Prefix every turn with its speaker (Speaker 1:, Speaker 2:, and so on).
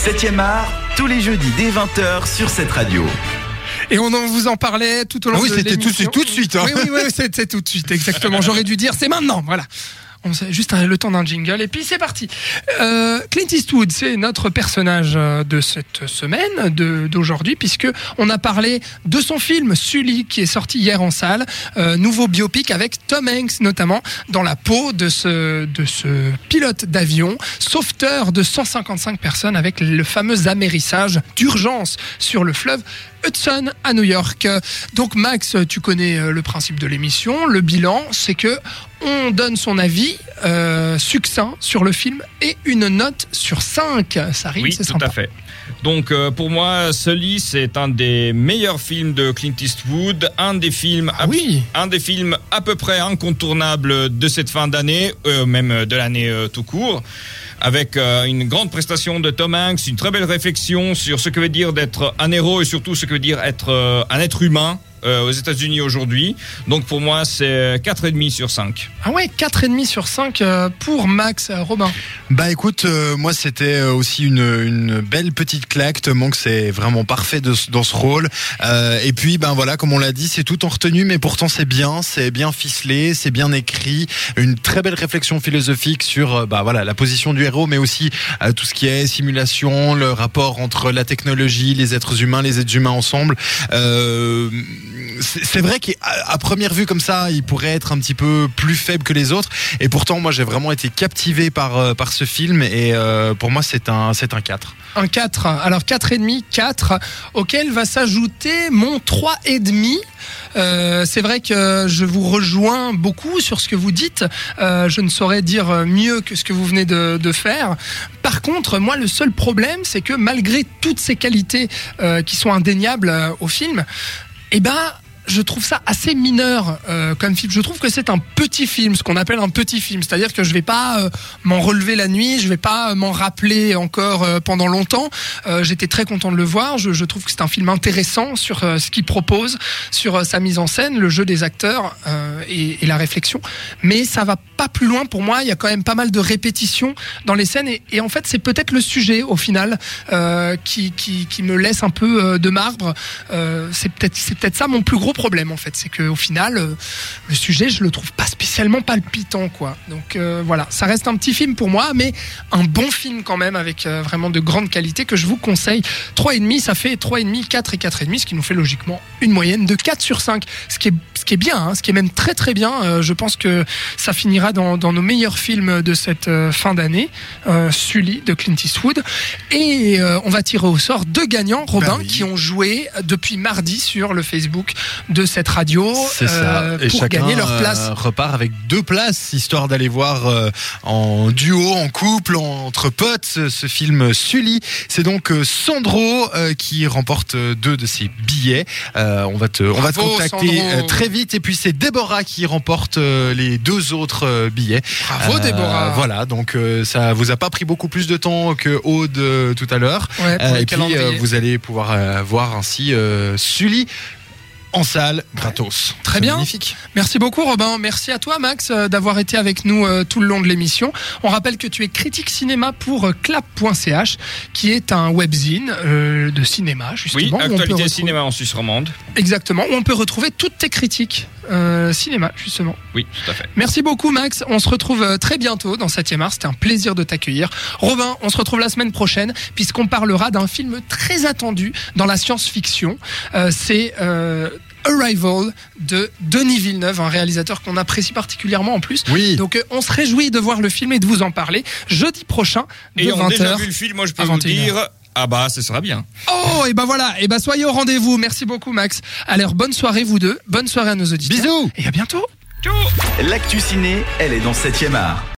Speaker 1: 7e art, tous les jeudis dès 20h sur cette radio.
Speaker 2: Et on en vous en parlait tout au long
Speaker 3: Ah oui,
Speaker 2: de
Speaker 3: c'était tout de suite, tout de suite, hein.
Speaker 2: Oui, oui, oui, c'est tout de suite, exactement. J'aurais dû dire, c'est maintenant, voilà. On sait juste le temps d'un jingle et puis c'est parti. Euh, Clint Eastwood, c'est notre personnage euh, de cette semaine, d'aujourd'hui, puisque on a parlé de son film Sully qui est sorti hier en salle, euh, nouveau biopic avec Tom Hanks notamment dans la peau de ce de ce pilote d'avion, sauveteur de 155 personnes avec le fameux amérissage d'urgence sur le fleuve Hudson à New York. Donc Max, tu connais euh, le principe de l'émission. Le bilan, c'est que on donne son avis euh, succinct sur le film et une note sur 5. Ça
Speaker 4: Oui,
Speaker 2: c'est
Speaker 4: tout
Speaker 2: sympa.
Speaker 4: à fait. Donc euh, pour moi, Sully, c'est un des meilleurs films de Clint Eastwood, un des films,
Speaker 2: Ah oui.
Speaker 4: un des films à peu près incontournables de cette fin d'année, euh, même de l'année tout court, avec euh, une grande prestation de Tom Hanks, une très belle réflexion sur ce que veut dire d'être un héros et surtout ce que veut dire être euh, un être humain. euh, aux États-Unis aujourd'hui. Donc pour moi, c'est 4,5 sur 5.
Speaker 2: Ah ouais, 4,5 sur 5 euh, pour Max Robin.
Speaker 3: Bah écoute, euh, moi c'était aussi une, une belle petite claque. Tom Hanks est vraiment parfait de dans ce rôle. Euh, et puis ben voilà, comme on l'a dit, c'est tout en retenue, mais pourtant c'est bien, c'est bien ficelé, c'est bien écrit. Une très belle réflexion philosophique sur bah voilà la position du mais aussi euh, tout ce qui est simulation, le rapport entre la technologie, les êtres humains, les êtres humains ensemble. Euh, c'est vrai qu'à première vue comme ça, il pourrait être un petit peu plus faible que les autres. Et pourtant, moi, j'ai vraiment été captivé par euh, ce film. Et euh, pour moi, c'est un un 4.
Speaker 2: Un 4. Alors 4,5, 4, auquel va s'ajouter mon 3,5. Euh, c'est vrai que je vous rejoins beaucoup sur ce que vous dites. Je ne saurais dire mieux que ce que vous venez de, faire. Par contre, moi, le seul problème, c'est que malgré toutes ces qualités qui sont indéniables au film, eh ben, je trouve ça assez mineur euh, comme film. Je trouve que c'est un petit film, ce qu'on appelle un petit film. C'est-à-dire que je vais pas euh, m'en relever la nuit, je vais pas euh, m'en rappeler encore euh, pendant longtemps. Euh, J'étais très content de le voir. Je, je trouve que c'est un film intéressant sur euh, ce qu'il propose, sur sa mise en scène, le jeu des acteurs et, et la réflexion. Mais ça va pas plus loin pour moi. Il y a quand même pas mal de répétitions dans les scènes et, et en fait c'est peut-être le sujet au final qui, qui, qui me laisse un peu de marbre. C'est peut-être c'est peut-être ça mon plus gros problème en fait, c'est que au final euh, le sujet je le trouve pas spécialement palpitant quoi. Donc euh, voilà, ça reste un petit film pour moi, mais un bon film quand même avec euh, vraiment de grande qualité que je vous conseille. 3,5 ça fait 3,5, 4 et 4,5, ce qui nous fait logiquement une moyenne de 4 sur 5, ce qui est qui est bien, hein, ce qui est même très très bien. Euh, je pense que ça finira dans, dans nos meilleurs films de cette euh, fin d'année, euh, Sully de Clint Eastwood. Et on va tirer au sort deux gagnants, Robin,
Speaker 3: Bah oui.
Speaker 2: qui ont joué depuis mardi sur le Facebook de cette radio
Speaker 3: C'est ça. Et
Speaker 2: pour
Speaker 3: chacun
Speaker 2: gagner leur place.
Speaker 3: repart avec deux places, histoire d'aller voir en duo, en couple, entre potes, ce, ce film Sully. C'est donc Sandro qui remporte deux de ses billets. On va te, on va te contacter
Speaker 2: Sandro.
Speaker 3: très vite. Et puis c'est Déborah qui remporte les deux autres billets.
Speaker 2: Bravo Déborah.
Speaker 3: Voilà, donc ça vous a pas pris beaucoup plus de temps que Aude tout à l'heure. Et puis vous allez pouvoir voir ainsi Sully en salle gratos.
Speaker 2: Très bien.
Speaker 3: Magnifique.
Speaker 2: Merci beaucoup Robin. Merci à toi Max euh, d'avoir été avec nous euh, tout le long de l'émission. On rappelle que tu es critique cinéma pour euh, clap.ch qui est un webzine de cinéma
Speaker 4: Oui,
Speaker 2: justement. où on peut
Speaker 4: actualité
Speaker 2: retrouver-
Speaker 4: cinéma en Suisse romande.
Speaker 2: Exactement, où on peut retrouver toutes tes critiques euh, cinéma justement.
Speaker 4: Oui, tout à fait.
Speaker 2: Merci beaucoup Max. On se retrouve euh, très bientôt dans 7e art. C'était un plaisir de t'accueillir. Robin, on se retrouve la semaine prochaine puisqu'on parlera d'un film très attendu dans la science-fiction. Euh, C'est euh, Arrival de Denis Villeneuve, un réalisateur qu'on apprécie particulièrement en plus.
Speaker 3: Oui.
Speaker 2: Donc euh, on se réjouit de voir le film et de vous en parler jeudi prochain de
Speaker 4: Ayant déjà
Speaker 2: 20h.
Speaker 4: vu le film, moi je peux vous
Speaker 2: 21h.
Speaker 4: dire, ah bah ce sera bien.
Speaker 2: Oh et ben voilà, et ben soyez au rendez-vous. Merci beaucoup Max. Alors bonne soirée vous deux, bonne soirée à nos auditeurs.
Speaker 3: Bisous.
Speaker 2: Et à bientôt.
Speaker 4: Ciao
Speaker 1: L'actu ciné, elle est dans 7e art.